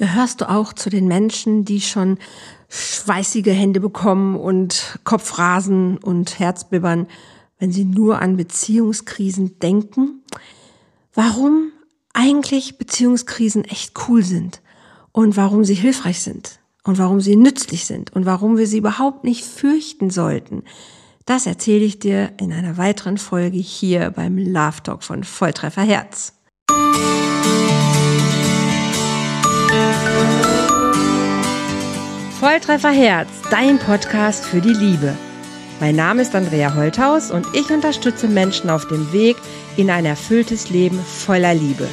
Gehörst du auch zu den Menschen, die schon schweißige Hände bekommen und Kopfrasen und Herzbibbern, wenn sie nur an Beziehungskrisen denken? Warum eigentlich Beziehungskrisen echt cool sind und warum sie hilfreich sind und warum sie nützlich sind und warum wir sie überhaupt nicht fürchten sollten. Das erzähle ich dir in einer weiteren Folge hier beim Love Talk von Volltreffer Herz. Volltreffer Herz, dein Podcast für die Liebe. Mein Name ist Andrea Holthaus und ich unterstütze Menschen auf dem Weg in ein erfülltes Leben voller Liebe.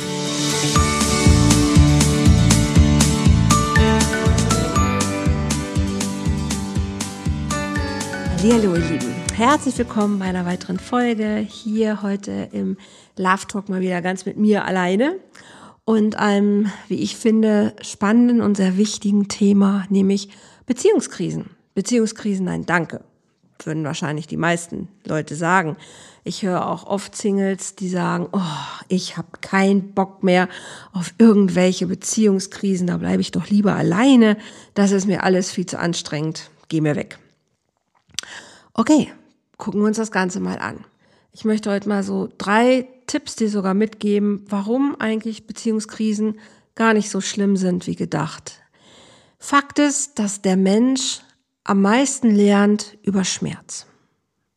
Hallo ihr Lieben, herzlich willkommen bei einer weiteren Folge hier heute im Love Talk mal wieder ganz mit mir alleine und einem, wie ich finde, spannenden und sehr wichtigen Thema, nämlich Beziehungskrisen. Beziehungskrisen, nein, danke, würden wahrscheinlich die meisten Leute sagen. Ich höre auch oft Singles, die sagen, oh, ich habe keinen Bock mehr auf irgendwelche Beziehungskrisen, da bleibe ich doch lieber alleine, das ist mir alles viel zu anstrengend, geh mir weg. Okay, gucken wir uns das Ganze mal an. Ich möchte heute mal so drei Tipps dir sogar mitgeben, warum eigentlich Beziehungskrisen gar nicht so schlimm sind wie gedacht. Fakt ist, dass der Mensch am meisten lernt über Schmerz.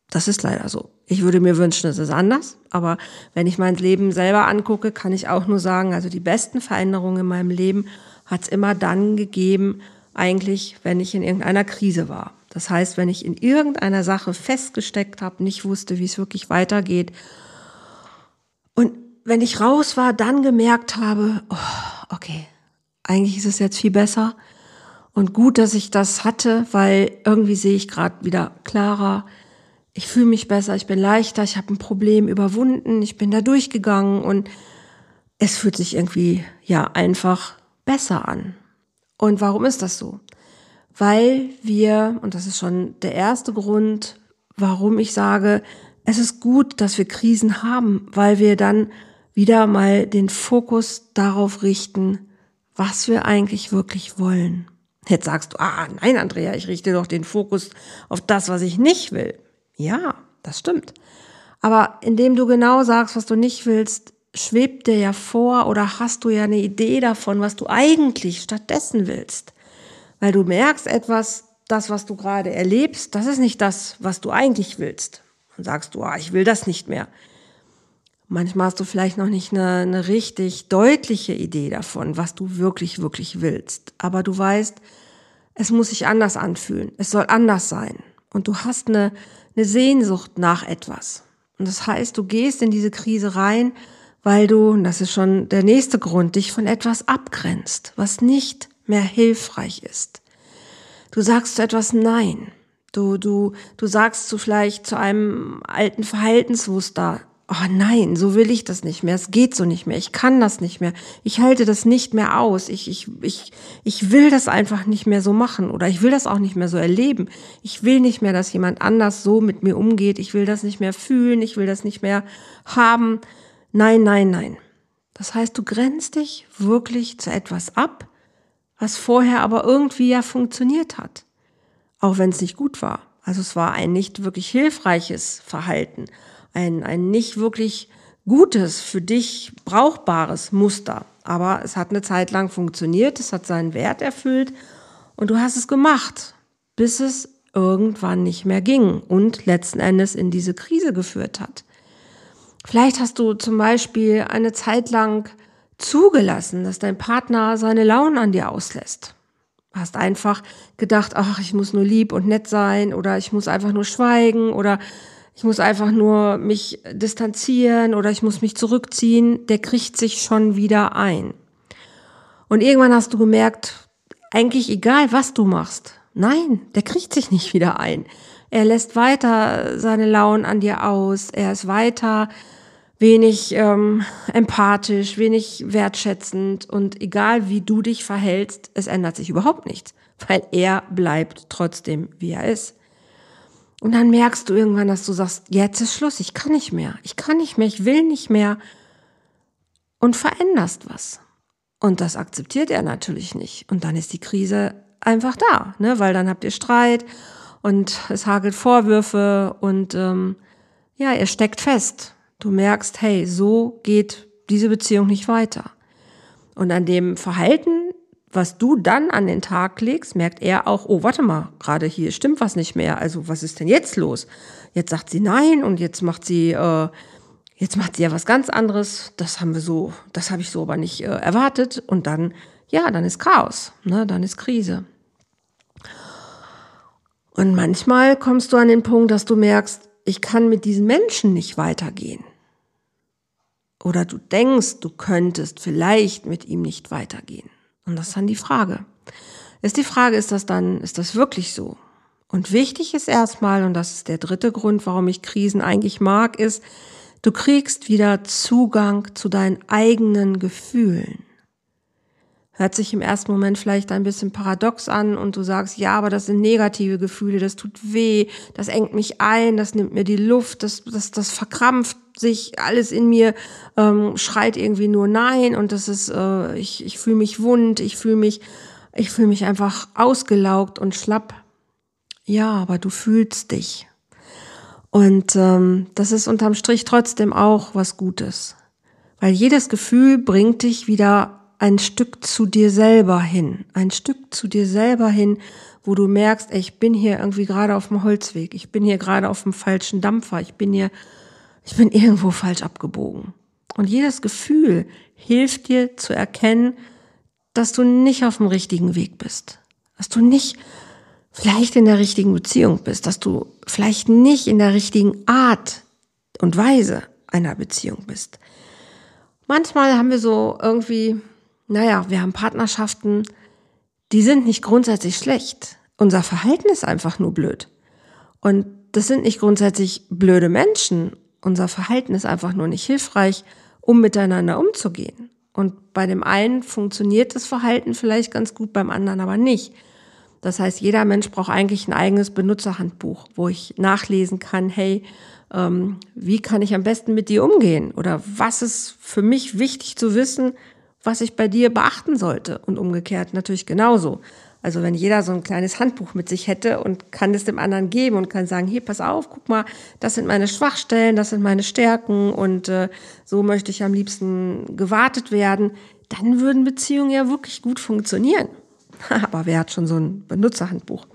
Das ist leider so. Ich würde mir wünschen, es ist anders, aber wenn ich mein Leben selber angucke, kann ich auch nur sagen, also die besten Veränderungen in meinem Leben hat es immer dann gegeben, eigentlich, wenn ich in irgendeiner Krise war. Das heißt, wenn ich in irgendeiner Sache festgesteckt habe, nicht wusste, wie es wirklich weitergeht. Und wenn ich raus war, dann gemerkt habe, oh, okay, eigentlich ist es jetzt viel besser. Und gut, dass ich das hatte, weil irgendwie sehe ich gerade wieder klarer. Ich fühle mich besser, ich bin leichter, ich habe ein Problem überwunden, ich bin da durchgegangen und es fühlt sich irgendwie ja einfach besser an. Und warum ist das so? Weil wir, und das ist schon der erste Grund, warum ich sage, es ist gut, dass wir Krisen haben, weil wir dann wieder mal den Fokus darauf richten, was wir eigentlich wirklich wollen. Jetzt sagst du, ah, nein, Andrea, ich richte doch den Fokus auf das, was ich nicht will. Ja, das stimmt. Aber indem du genau sagst, was du nicht willst, schwebt dir ja vor oder hast du ja eine Idee davon, was du eigentlich stattdessen willst weil du merkst etwas, das, was du gerade erlebst, das ist nicht das, was du eigentlich willst. Und sagst du, ah, ich will das nicht mehr. Manchmal hast du vielleicht noch nicht eine, eine richtig deutliche Idee davon, was du wirklich, wirklich willst. Aber du weißt, es muss sich anders anfühlen. Es soll anders sein. Und du hast eine, eine Sehnsucht nach etwas. Und das heißt, du gehst in diese Krise rein, weil du, und das ist schon der nächste Grund, dich von etwas abgrenzt, was nicht mehr hilfreich ist. Du sagst zu etwas Nein. Du, du, du sagst zu vielleicht zu einem alten Verhaltensmuster, oh nein, so will ich das nicht mehr, es geht so nicht mehr, ich kann das nicht mehr, ich halte das nicht mehr aus, ich, ich, ich, ich will das einfach nicht mehr so machen oder ich will das auch nicht mehr so erleben. Ich will nicht mehr, dass jemand anders so mit mir umgeht, ich will das nicht mehr fühlen, ich will das nicht mehr haben. Nein, nein, nein. Das heißt, du grenzt dich wirklich zu etwas ab, was vorher aber irgendwie ja funktioniert hat, auch wenn es nicht gut war. Also es war ein nicht wirklich hilfreiches Verhalten, ein, ein nicht wirklich gutes, für dich brauchbares Muster. Aber es hat eine Zeit lang funktioniert, es hat seinen Wert erfüllt und du hast es gemacht, bis es irgendwann nicht mehr ging und letzten Endes in diese Krise geführt hat. Vielleicht hast du zum Beispiel eine Zeit lang zugelassen, dass dein Partner seine Launen an dir auslässt. Hast einfach gedacht, ach, ich muss nur lieb und nett sein oder ich muss einfach nur schweigen oder ich muss einfach nur mich distanzieren oder ich muss mich zurückziehen. Der kriegt sich schon wieder ein. Und irgendwann hast du gemerkt, eigentlich egal, was du machst. Nein, der kriegt sich nicht wieder ein. Er lässt weiter seine Launen an dir aus. Er ist weiter wenig ähm, empathisch, wenig wertschätzend und egal wie du dich verhältst, es ändert sich überhaupt nichts, weil er bleibt trotzdem, wie er ist. Und dann merkst du irgendwann, dass du sagst, jetzt ist Schluss, ich kann nicht mehr, ich kann nicht mehr, ich will nicht mehr und veränderst was. Und das akzeptiert er natürlich nicht. Und dann ist die Krise einfach da, ne? weil dann habt ihr Streit und es hagelt Vorwürfe und ähm, ja, er steckt fest. Du merkst, hey, so geht diese Beziehung nicht weiter. Und an dem Verhalten, was du dann an den Tag legst, merkt er auch, oh, warte mal, gerade hier stimmt was nicht mehr. Also was ist denn jetzt los? Jetzt sagt sie nein und jetzt macht sie äh, Jetzt macht sie ja was ganz anderes. Das haben wir so, das habe ich so aber nicht äh, erwartet. Und dann, ja, dann ist Chaos, ne? dann ist Krise. Und manchmal kommst du an den Punkt, dass du merkst, ich kann mit diesen Menschen nicht weitergehen. Oder du denkst, du könntest vielleicht mit ihm nicht weitergehen. Und das ist dann die Frage. Ist die Frage, ist das dann, ist das wirklich so? Und wichtig ist erstmal, und das ist der dritte Grund, warum ich Krisen eigentlich mag, ist, Du kriegst wieder Zugang zu deinen eigenen Gefühlen. Hört sich im ersten Moment vielleicht ein bisschen paradox an und du sagst, ja, aber das sind negative Gefühle, das tut weh, das engt mich ein, das nimmt mir die Luft, das, das, das verkrampft sich, alles in mir ähm, schreit irgendwie nur Nein und das ist, äh, ich, ich fühle mich wund, ich fühle mich, ich fühle mich einfach ausgelaugt und schlapp. Ja, aber du fühlst dich. Und ähm, das ist unterm Strich trotzdem auch was Gutes. Weil jedes Gefühl bringt dich wieder ein Stück zu dir selber hin. Ein Stück zu dir selber hin, wo du merkst, ey, ich bin hier irgendwie gerade auf dem Holzweg. Ich bin hier gerade auf dem falschen Dampfer. Ich bin hier, ich bin irgendwo falsch abgebogen. Und jedes Gefühl hilft dir zu erkennen, dass du nicht auf dem richtigen Weg bist. Dass du nicht vielleicht in der richtigen Beziehung bist, dass du vielleicht nicht in der richtigen Art und Weise einer Beziehung bist. Manchmal haben wir so irgendwie, naja, wir haben Partnerschaften, die sind nicht grundsätzlich schlecht. Unser Verhalten ist einfach nur blöd. Und das sind nicht grundsätzlich blöde Menschen. Unser Verhalten ist einfach nur nicht hilfreich, um miteinander umzugehen. Und bei dem einen funktioniert das Verhalten vielleicht ganz gut, beim anderen aber nicht. Das heißt, jeder Mensch braucht eigentlich ein eigenes Benutzerhandbuch, wo ich nachlesen kann, hey, ähm, wie kann ich am besten mit dir umgehen? Oder was ist für mich wichtig zu wissen, was ich bei dir beachten sollte? Und umgekehrt natürlich genauso. Also wenn jeder so ein kleines Handbuch mit sich hätte und kann es dem anderen geben und kann sagen, hier, pass auf, guck mal, das sind meine Schwachstellen, das sind meine Stärken und äh, so möchte ich am liebsten gewartet werden, dann würden Beziehungen ja wirklich gut funktionieren. Aber wer hat schon so ein Benutzerhandbuch?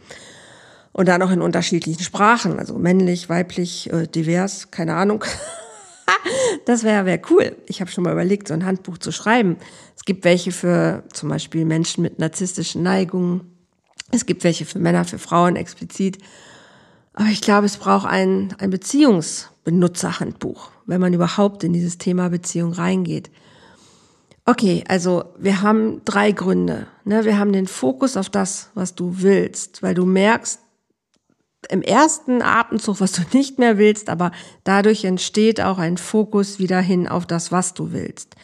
Und dann auch in unterschiedlichen Sprachen, also männlich, weiblich, äh, divers, keine Ahnung. das wäre wär cool. Ich habe schon mal überlegt, so ein Handbuch zu schreiben. Es gibt welche für zum Beispiel Menschen mit narzisstischen Neigungen. Es gibt welche für Männer, für Frauen explizit. Aber ich glaube, es braucht ein, ein Beziehungsbenutzerhandbuch, wenn man überhaupt in dieses Thema Beziehung reingeht. Okay, also wir haben drei Gründe. Ne? Wir haben den Fokus auf das, was du willst, weil du merkst im ersten Atemzug, was du nicht mehr willst, aber dadurch entsteht auch ein Fokus wieder hin auf das, was du willst.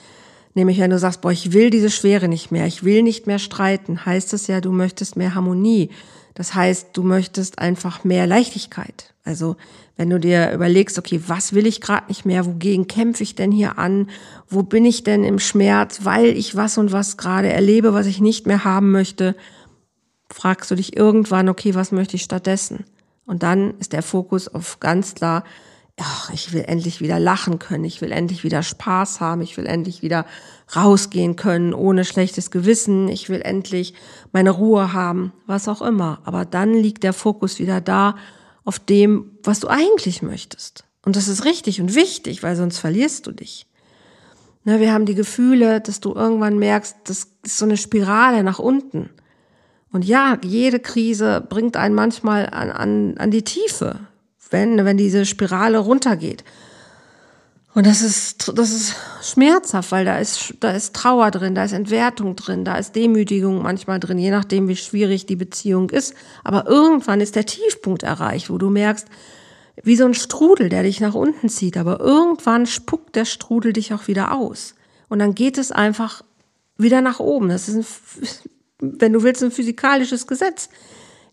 Nämlich wenn du sagst, boah, ich will diese Schwere nicht mehr, ich will nicht mehr streiten, heißt es ja, du möchtest mehr Harmonie. Das heißt, du möchtest einfach mehr Leichtigkeit. Also wenn du dir überlegst, okay, was will ich gerade nicht mehr, wogegen kämpfe ich denn hier an, wo bin ich denn im Schmerz, weil ich was und was gerade erlebe, was ich nicht mehr haben möchte, fragst du dich irgendwann, okay, was möchte ich stattdessen? Und dann ist der Fokus auf ganz klar, ach, ich will endlich wieder lachen können, ich will endlich wieder Spaß haben, ich will endlich wieder rausgehen können ohne schlechtes Gewissen, ich will endlich meine Ruhe haben, was auch immer. Aber dann liegt der Fokus wieder da, auf dem, was du eigentlich möchtest. Und das ist richtig und wichtig, weil sonst verlierst du dich. Ne, wir haben die Gefühle, dass du irgendwann merkst, das ist so eine Spirale nach unten. Und ja, jede Krise bringt einen manchmal an, an, an die Tiefe, wenn, wenn diese Spirale runtergeht. Und das ist, das ist schmerzhaft, weil da ist, da ist Trauer drin, da ist Entwertung drin, da ist Demütigung manchmal drin, je nachdem, wie schwierig die Beziehung ist. Aber irgendwann ist der Tiefpunkt erreicht, wo du merkst, wie so ein Strudel, der dich nach unten zieht. Aber irgendwann spuckt der Strudel dich auch wieder aus. Und dann geht es einfach wieder nach oben. Das ist, ein, wenn du willst, ein physikalisches Gesetz.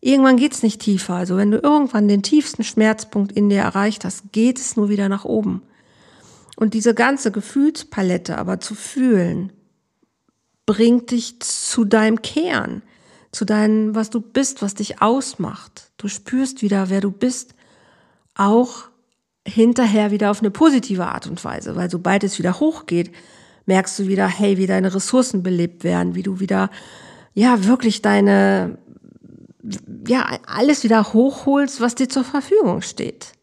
Irgendwann geht's nicht tiefer. Also wenn du irgendwann den tiefsten Schmerzpunkt in dir erreicht hast, geht es nur wieder nach oben. Und diese ganze Gefühlspalette aber zu fühlen, bringt dich zu deinem Kern, zu deinem, was du bist, was dich ausmacht. Du spürst wieder, wer du bist, auch hinterher wieder auf eine positive Art und Weise, weil sobald es wieder hochgeht, merkst du wieder, hey, wie deine Ressourcen belebt werden, wie du wieder, ja, wirklich deine, ja, alles wieder hochholst, was dir zur Verfügung steht.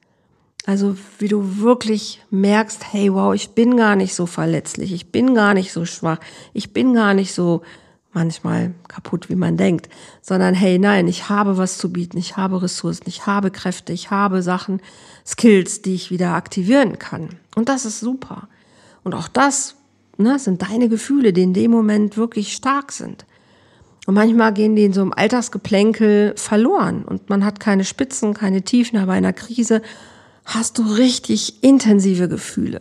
Also wie du wirklich merkst, hey, wow, ich bin gar nicht so verletzlich, ich bin gar nicht so schwach, ich bin gar nicht so manchmal kaputt, wie man denkt, sondern hey, nein, ich habe was zu bieten, ich habe Ressourcen, ich habe Kräfte, ich habe Sachen, Skills, die ich wieder aktivieren kann. Und das ist super. Und auch das ne, sind deine Gefühle, die in dem Moment wirklich stark sind. Und manchmal gehen die in so einem Alltagsgeplänkel verloren und man hat keine Spitzen, keine Tiefen, aber in einer Krise hast du richtig intensive Gefühle.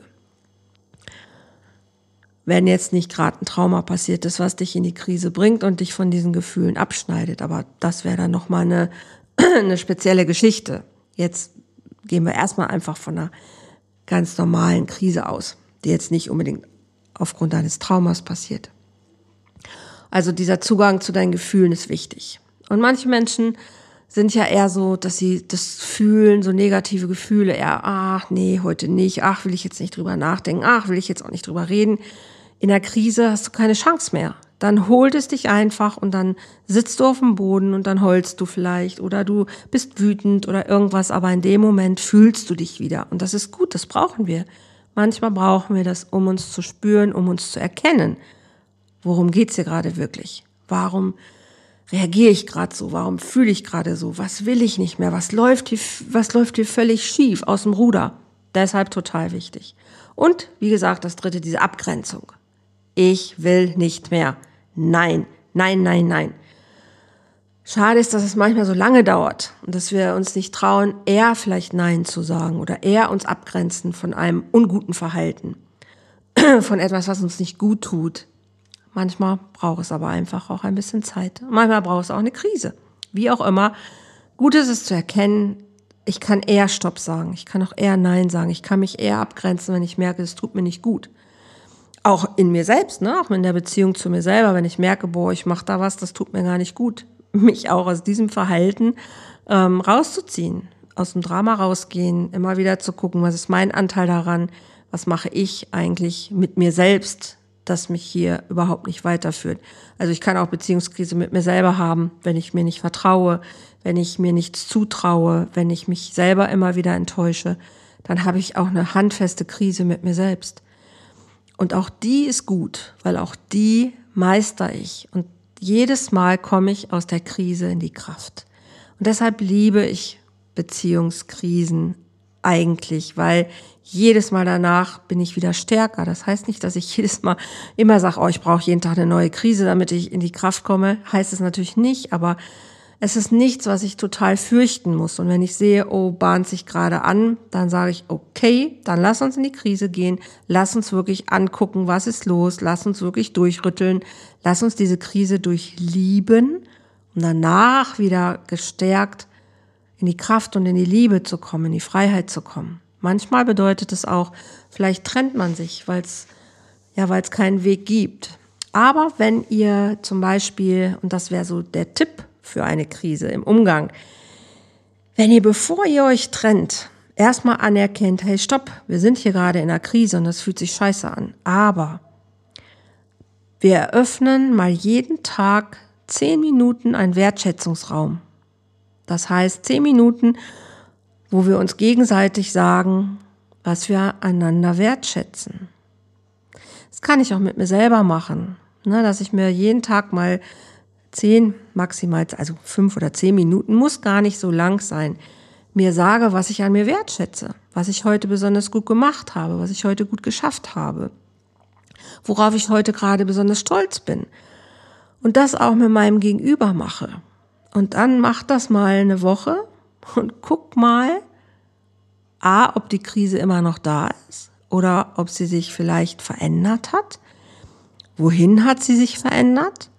Wenn jetzt nicht gerade ein Trauma passiert ist, was dich in die Krise bringt und dich von diesen Gefühlen abschneidet, aber das wäre dann nochmal eine, eine spezielle Geschichte. Jetzt gehen wir erstmal einfach von einer ganz normalen Krise aus, die jetzt nicht unbedingt aufgrund eines Traumas passiert. Also dieser Zugang zu deinen Gefühlen ist wichtig. Und manche Menschen sind ja eher so, dass sie das fühlen, so negative Gefühle, eher, ach nee, heute nicht, ach will ich jetzt nicht drüber nachdenken, ach will ich jetzt auch nicht drüber reden. In der Krise hast du keine Chance mehr. Dann holt es dich einfach und dann sitzt du auf dem Boden und dann heulst du vielleicht oder du bist wütend oder irgendwas, aber in dem Moment fühlst du dich wieder. Und das ist gut, das brauchen wir. Manchmal brauchen wir das, um uns zu spüren, um uns zu erkennen. Worum geht's hier gerade wirklich? Warum reagiere ich gerade so? Warum fühle ich gerade so? Was will ich nicht mehr? Was läuft hier, was läuft hier völlig schief aus dem Ruder? Deshalb total wichtig. Und wie gesagt, das dritte, diese Abgrenzung. Ich will nicht mehr. Nein, nein, nein, nein. Schade ist, dass es manchmal so lange dauert und dass wir uns nicht trauen, eher vielleicht Nein zu sagen oder eher uns abgrenzen von einem unguten Verhalten, von etwas, was uns nicht gut tut, Manchmal braucht es aber einfach auch ein bisschen Zeit. Manchmal braucht es auch eine Krise. Wie auch immer. Gut ist es zu erkennen, ich kann eher Stopp sagen. Ich kann auch eher Nein sagen. Ich kann mich eher abgrenzen, wenn ich merke, es tut mir nicht gut. Auch in mir selbst, ne? auch in der Beziehung zu mir selber, wenn ich merke, boah, ich mache da was, das tut mir gar nicht gut. Mich auch aus diesem Verhalten ähm, rauszuziehen, aus dem Drama rausgehen, immer wieder zu gucken, was ist mein Anteil daran, was mache ich eigentlich mit mir selbst, das mich hier überhaupt nicht weiterführt. Also ich kann auch Beziehungskrise mit mir selber haben, wenn ich mir nicht vertraue, wenn ich mir nichts zutraue, wenn ich mich selber immer wieder enttäusche, dann habe ich auch eine handfeste Krise mit mir selbst. Und auch die ist gut, weil auch die meister ich. Und jedes Mal komme ich aus der Krise in die Kraft. Und deshalb liebe ich Beziehungskrisen eigentlich, weil jedes Mal danach bin ich wieder stärker. Das heißt nicht, dass ich jedes Mal immer sage, oh, ich brauche jeden Tag eine neue Krise, damit ich in die Kraft komme. Heißt es natürlich nicht, aber es ist nichts, was ich total fürchten muss. Und wenn ich sehe, oh, bahnt sich gerade an, dann sage ich, okay, dann lass uns in die Krise gehen, lass uns wirklich angucken, was ist los, lass uns wirklich durchrütteln, lass uns diese Krise durchlieben und danach wieder gestärkt in die Kraft und in die Liebe zu kommen, in die Freiheit zu kommen. Manchmal bedeutet es auch, vielleicht trennt man sich, weil es ja, weil es keinen Weg gibt. Aber wenn ihr zum Beispiel, und das wäre so der Tipp für eine Krise im Umgang, wenn ihr, bevor ihr euch trennt, erstmal anerkennt, hey, stopp, wir sind hier gerade in einer Krise und das fühlt sich scheiße an. Aber wir eröffnen mal jeden Tag zehn Minuten einen Wertschätzungsraum. Das heißt, zehn Minuten, wo wir uns gegenseitig sagen, was wir einander wertschätzen. Das kann ich auch mit mir selber machen, ne, dass ich mir jeden Tag mal zehn, maximal, also fünf oder zehn Minuten, muss gar nicht so lang sein, mir sage, was ich an mir wertschätze, was ich heute besonders gut gemacht habe, was ich heute gut geschafft habe, worauf ich heute gerade besonders stolz bin. Und das auch mit meinem Gegenüber mache. Und dann mach das mal eine Woche und guck mal, a, ob die Krise immer noch da ist oder ob sie sich vielleicht verändert hat. Wohin hat sie sich verändert?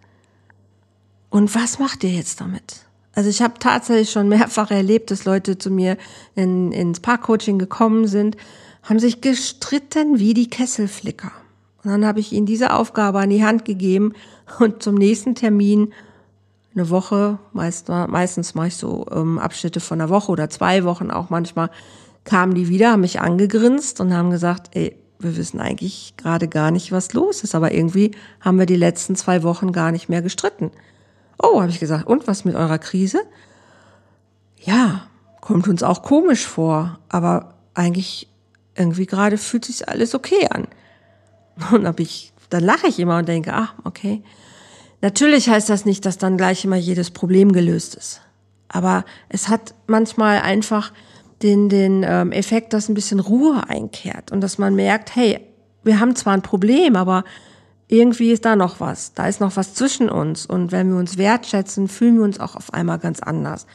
Und was macht ihr jetzt damit? Also ich habe tatsächlich schon mehrfach erlebt, dass Leute zu mir in, ins Parkcoaching gekommen sind, haben sich gestritten wie die Kesselflicker. Und dann habe ich ihnen diese Aufgabe an die Hand gegeben und zum nächsten Termin eine Woche, meist, meistens mache ich so ähm, Abschnitte von einer Woche oder zwei Wochen auch manchmal, kamen die wieder, haben mich angegrinst und haben gesagt, ey, wir wissen eigentlich gerade gar nicht, was los ist, aber irgendwie haben wir die letzten zwei Wochen gar nicht mehr gestritten. Oh, habe ich gesagt, und was mit eurer Krise? Ja, kommt uns auch komisch vor, aber eigentlich irgendwie gerade fühlt sich alles okay an. Und hab ich, dann lache ich immer und denke, ach, okay. Natürlich heißt das nicht, dass dann gleich immer jedes Problem gelöst ist. Aber es hat manchmal einfach den, den ähm, Effekt, dass ein bisschen Ruhe einkehrt und dass man merkt, hey, wir haben zwar ein Problem, aber irgendwie ist da noch was. Da ist noch was zwischen uns. Und wenn wir uns wertschätzen, fühlen wir uns auch auf einmal ganz anders.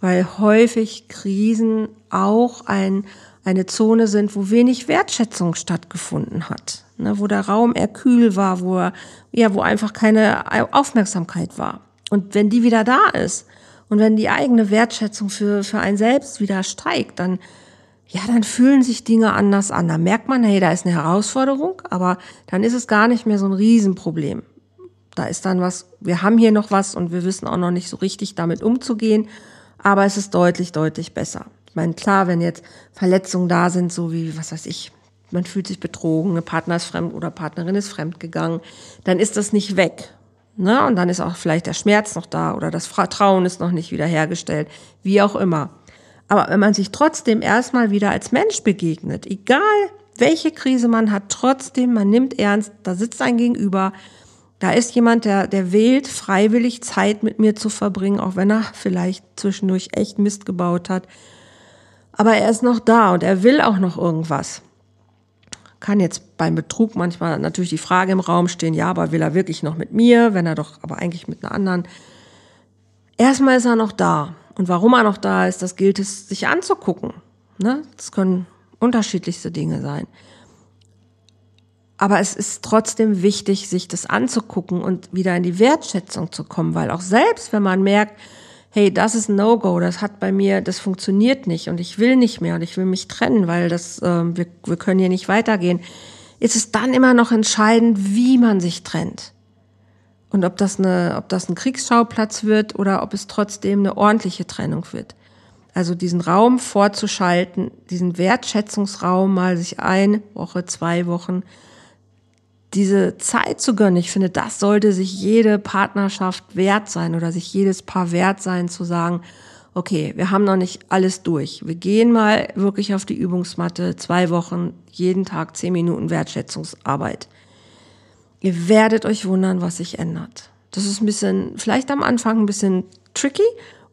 Weil häufig Krisen auch ein, eine Zone sind, wo wenig Wertschätzung stattgefunden hat. Ne, wo der Raum eher kühl war, wo, er, ja, wo einfach keine Aufmerksamkeit war. Und wenn die wieder da ist, und wenn die eigene Wertschätzung für, für einen selbst wieder steigt, dann, ja, dann fühlen sich Dinge anders an. Da merkt man, hey, da ist eine Herausforderung, aber dann ist es gar nicht mehr so ein Riesenproblem. Da ist dann was, wir haben hier noch was und wir wissen auch noch nicht so richtig damit umzugehen, aber es ist deutlich, deutlich besser. Meine, klar, wenn jetzt Verletzungen da sind, so wie, was weiß ich, man fühlt sich betrogen, eine Partner ist fremd oder Partnerin ist fremd gegangen, dann ist das nicht weg. Ne? Und dann ist auch vielleicht der Schmerz noch da oder das Vertrauen ist noch nicht wiederhergestellt, wie auch immer. Aber wenn man sich trotzdem erstmal wieder als Mensch begegnet, egal welche Krise man hat, trotzdem, man nimmt ernst, da sitzt ein Gegenüber, da ist jemand, der, der wählt, freiwillig Zeit mit mir zu verbringen, auch wenn er vielleicht zwischendurch echt Mist gebaut hat. Aber er ist noch da und er will auch noch irgendwas kann jetzt beim Betrug manchmal natürlich die Frage im Raum stehen, ja, aber will er wirklich noch mit mir, wenn er doch aber eigentlich mit einer anderen. Erstmal ist er noch da. Und warum er noch da ist, das gilt es sich anzugucken. Ne? Das können unterschiedlichste Dinge sein. Aber es ist trotzdem wichtig, sich das anzugucken und wieder in die Wertschätzung zu kommen, weil auch selbst, wenn man merkt, hey, das ist No-Go, das hat bei mir, das funktioniert nicht und ich will nicht mehr und ich will mich trennen, weil das, äh, wir, wir können hier nicht weitergehen, ist es dann immer noch entscheidend, wie man sich trennt. Und ob das, eine, ob das ein Kriegsschauplatz wird oder ob es trotzdem eine ordentliche Trennung wird. Also diesen Raum vorzuschalten, diesen Wertschätzungsraum mal sich eine Woche, zwei Wochen diese Zeit zu gönnen. Ich finde, das sollte sich jede Partnerschaft wert sein oder sich jedes Paar wert sein, zu sagen, okay, wir haben noch nicht alles durch. Wir gehen mal wirklich auf die Übungsmatte, zwei Wochen, jeden Tag zehn Minuten Wertschätzungsarbeit. Ihr werdet euch wundern, was sich ändert. Das ist ein bisschen, vielleicht am Anfang ein bisschen tricky,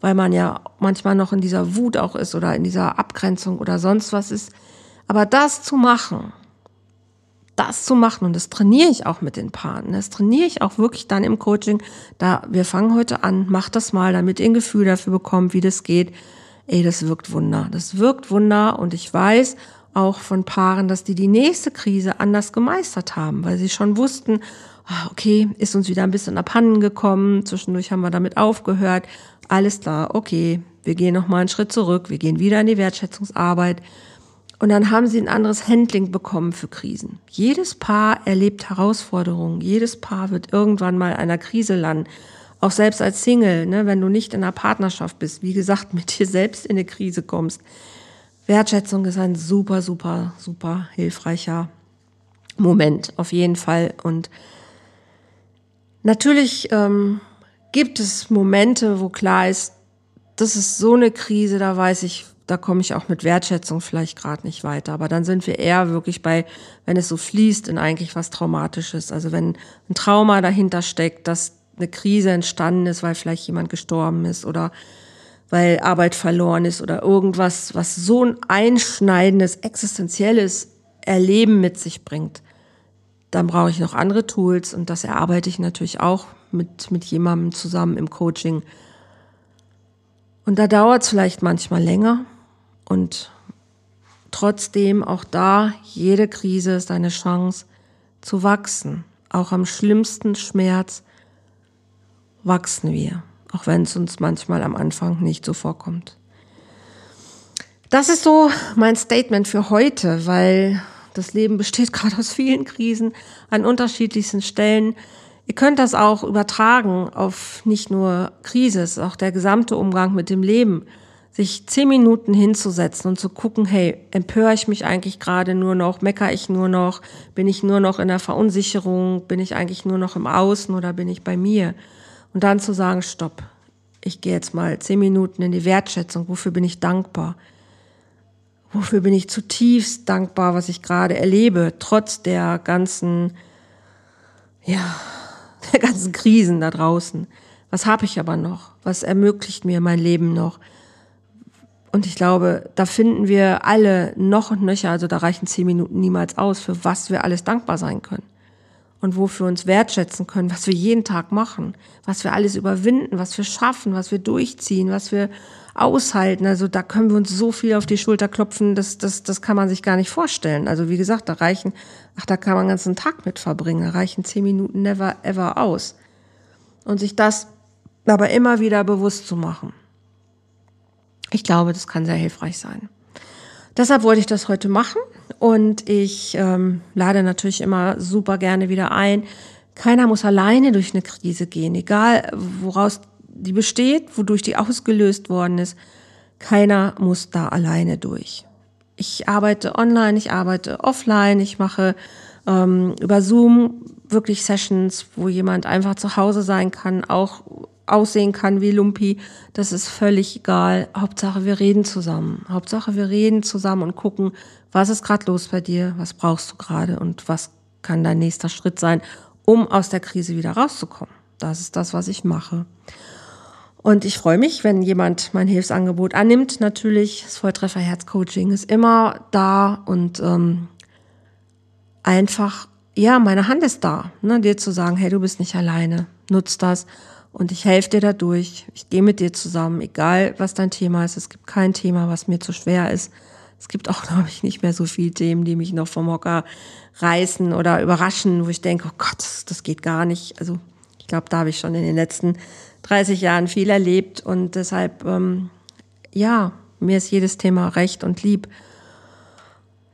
weil man ja manchmal noch in dieser Wut auch ist oder in dieser Abgrenzung oder sonst was ist. Aber das zu machen, das zu machen und das trainiere ich auch mit den Paaren. Das trainiere ich auch wirklich dann im Coaching. Da wir fangen heute an, macht das mal, damit ihr ein Gefühl dafür bekommt, wie das geht. Ey, das wirkt Wunder. Das wirkt Wunder und ich weiß auch von Paaren, dass die die nächste Krise anders gemeistert haben, weil sie schon wussten, ah, okay, ist uns wieder ein bisschen abhanden gekommen, zwischendurch haben wir damit aufgehört. Alles klar, okay, wir gehen noch mal einen Schritt zurück, wir gehen wieder in die Wertschätzungsarbeit und dann haben sie ein anderes Handling bekommen für Krisen. Jedes Paar erlebt Herausforderungen. Jedes Paar wird irgendwann mal einer Krise landen. Auch selbst als Single, ne, wenn du nicht in einer Partnerschaft bist, wie gesagt, mit dir selbst in eine Krise kommst. Wertschätzung ist ein super, super, super hilfreicher Moment, auf jeden Fall. Und natürlich ähm, gibt es Momente, wo klar ist, das ist so eine Krise, da weiß ich, da komme ich auch mit Wertschätzung vielleicht gerade nicht weiter. Aber dann sind wir eher wirklich bei, wenn es so fließt in eigentlich was Traumatisches. Also wenn ein Trauma dahinter steckt, dass eine Krise entstanden ist, weil vielleicht jemand gestorben ist oder weil Arbeit verloren ist oder irgendwas, was so ein einschneidendes, existenzielles Erleben mit sich bringt. Dann brauche ich noch andere Tools und das erarbeite ich natürlich auch mit, mit jemandem zusammen im Coaching. Und da dauert es vielleicht manchmal länger, und trotzdem auch da, jede Krise ist eine Chance zu wachsen. Auch am schlimmsten Schmerz wachsen wir, auch wenn es uns manchmal am Anfang nicht so vorkommt. Das ist so mein Statement für heute, weil das Leben besteht gerade aus vielen Krisen an unterschiedlichsten Stellen. Ihr könnt das auch übertragen auf nicht nur Krise, es ist auch der gesamte Umgang mit dem Leben. Sich zehn Minuten hinzusetzen und zu gucken, hey, empöre ich mich eigentlich gerade nur noch, meckere ich nur noch, bin ich nur noch in der Verunsicherung, bin ich eigentlich nur noch im Außen oder bin ich bei mir? Und dann zu sagen, stopp, ich gehe jetzt mal zehn Minuten in die Wertschätzung, wofür bin ich dankbar? Wofür bin ich zutiefst dankbar, was ich gerade erlebe, trotz der ganzen, ja, der ganzen Krisen da draußen. Was habe ich aber noch? Was ermöglicht mir mein Leben noch? Und ich glaube, da finden wir alle noch und nöcher, also da reichen zehn Minuten niemals aus, für was wir alles dankbar sein können. Und wofür wir uns wertschätzen können, was wir jeden Tag machen, was wir alles überwinden, was wir schaffen, was wir durchziehen, was wir aushalten. Also da können wir uns so viel auf die Schulter klopfen, das, das, das kann man sich gar nicht vorstellen. Also wie gesagt, da reichen, ach, da kann man einen ganzen Tag mit verbringen, da reichen zehn Minuten never ever aus. Und sich das aber immer wieder bewusst zu machen. Ich glaube, das kann sehr hilfreich sein. Deshalb wollte ich das heute machen und ich ähm, lade natürlich immer super gerne wieder ein. Keiner muss alleine durch eine Krise gehen, egal woraus die besteht, wodurch die ausgelöst worden ist. Keiner muss da alleine durch. Ich arbeite online, ich arbeite offline, ich mache ähm, über Zoom wirklich Sessions, wo jemand einfach zu Hause sein kann, auch aussehen kann wie Lumpi. Das ist völlig egal. Hauptsache, wir reden zusammen. Hauptsache, wir reden zusammen und gucken, was ist gerade los bei dir, was brauchst du gerade und was kann dein nächster Schritt sein, um aus der Krise wieder rauszukommen. Das ist das, was ich mache. Und ich freue mich, wenn jemand mein Hilfsangebot annimmt. Natürlich, das Volltreffer Herzcoaching ist immer da und ähm, einfach, ja, meine Hand ist da, ne, dir zu sagen, hey, du bist nicht alleine, nutz das und ich helfe dir dadurch. Ich gehe mit dir zusammen, egal was dein Thema ist. Es gibt kein Thema, was mir zu schwer ist. Es gibt auch, glaube ich, nicht mehr so viele Themen, die mich noch vom Hocker reißen oder überraschen, wo ich denke, oh Gott, das geht gar nicht. Also ich glaube, da habe ich schon in den letzten 30 Jahren viel erlebt und deshalb, ähm, ja, mir ist jedes Thema recht und lieb.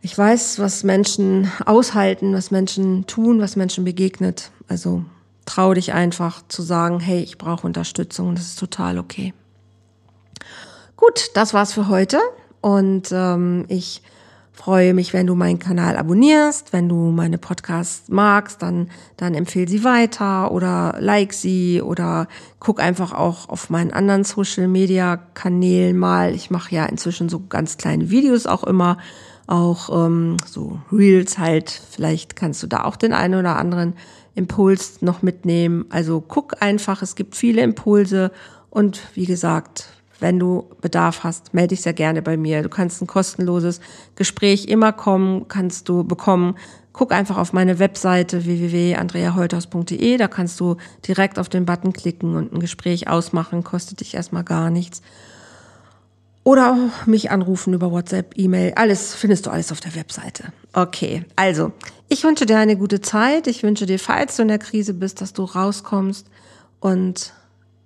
Ich weiß, was Menschen aushalten, was Menschen tun, was Menschen begegnet. Also trau dich einfach zu sagen, hey, ich brauche Unterstützung und das ist total okay. Gut, das war's für heute und ähm, ich freue mich, wenn du meinen Kanal abonnierst, wenn du meine Podcasts magst, dann, dann empfehle sie weiter oder like sie oder guck einfach auch auf meinen anderen Social Media Kanälen mal. Ich mache ja inzwischen so ganz kleine Videos auch immer, auch ähm, so Reels halt. Vielleicht kannst du da auch den einen oder anderen Impuls noch mitnehmen. Also guck einfach, es gibt viele Impulse und wie gesagt, wenn du Bedarf hast, melde dich sehr gerne bei mir. Du kannst ein kostenloses Gespräch immer kommen, kannst du bekommen. Guck einfach auf meine Webseite www.andreaholthaus.de. Da kannst du direkt auf den Button klicken und ein Gespräch ausmachen. Kostet dich erstmal gar nichts. Oder mich anrufen über WhatsApp, E-Mail. Alles findest du alles auf der Webseite. Okay, also ich wünsche dir eine gute Zeit. Ich wünsche dir, falls du in der Krise bist, dass du rauskommst und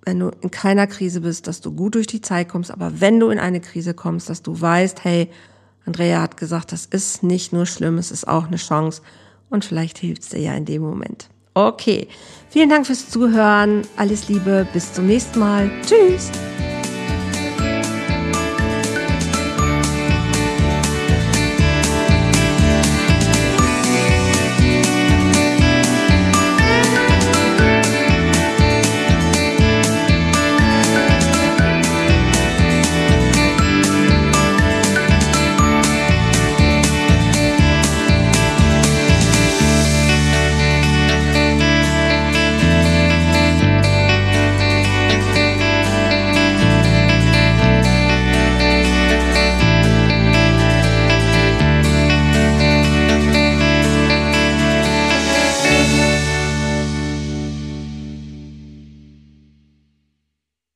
wenn du in keiner Krise bist, dass du gut durch die Zeit kommst, aber wenn du in eine Krise kommst, dass du weißt, hey, Andrea hat gesagt, das ist nicht nur schlimm, es ist auch eine Chance und vielleicht hilft es dir ja in dem Moment. Okay, vielen Dank fürs Zuhören, alles Liebe, bis zum nächsten Mal. Tschüss.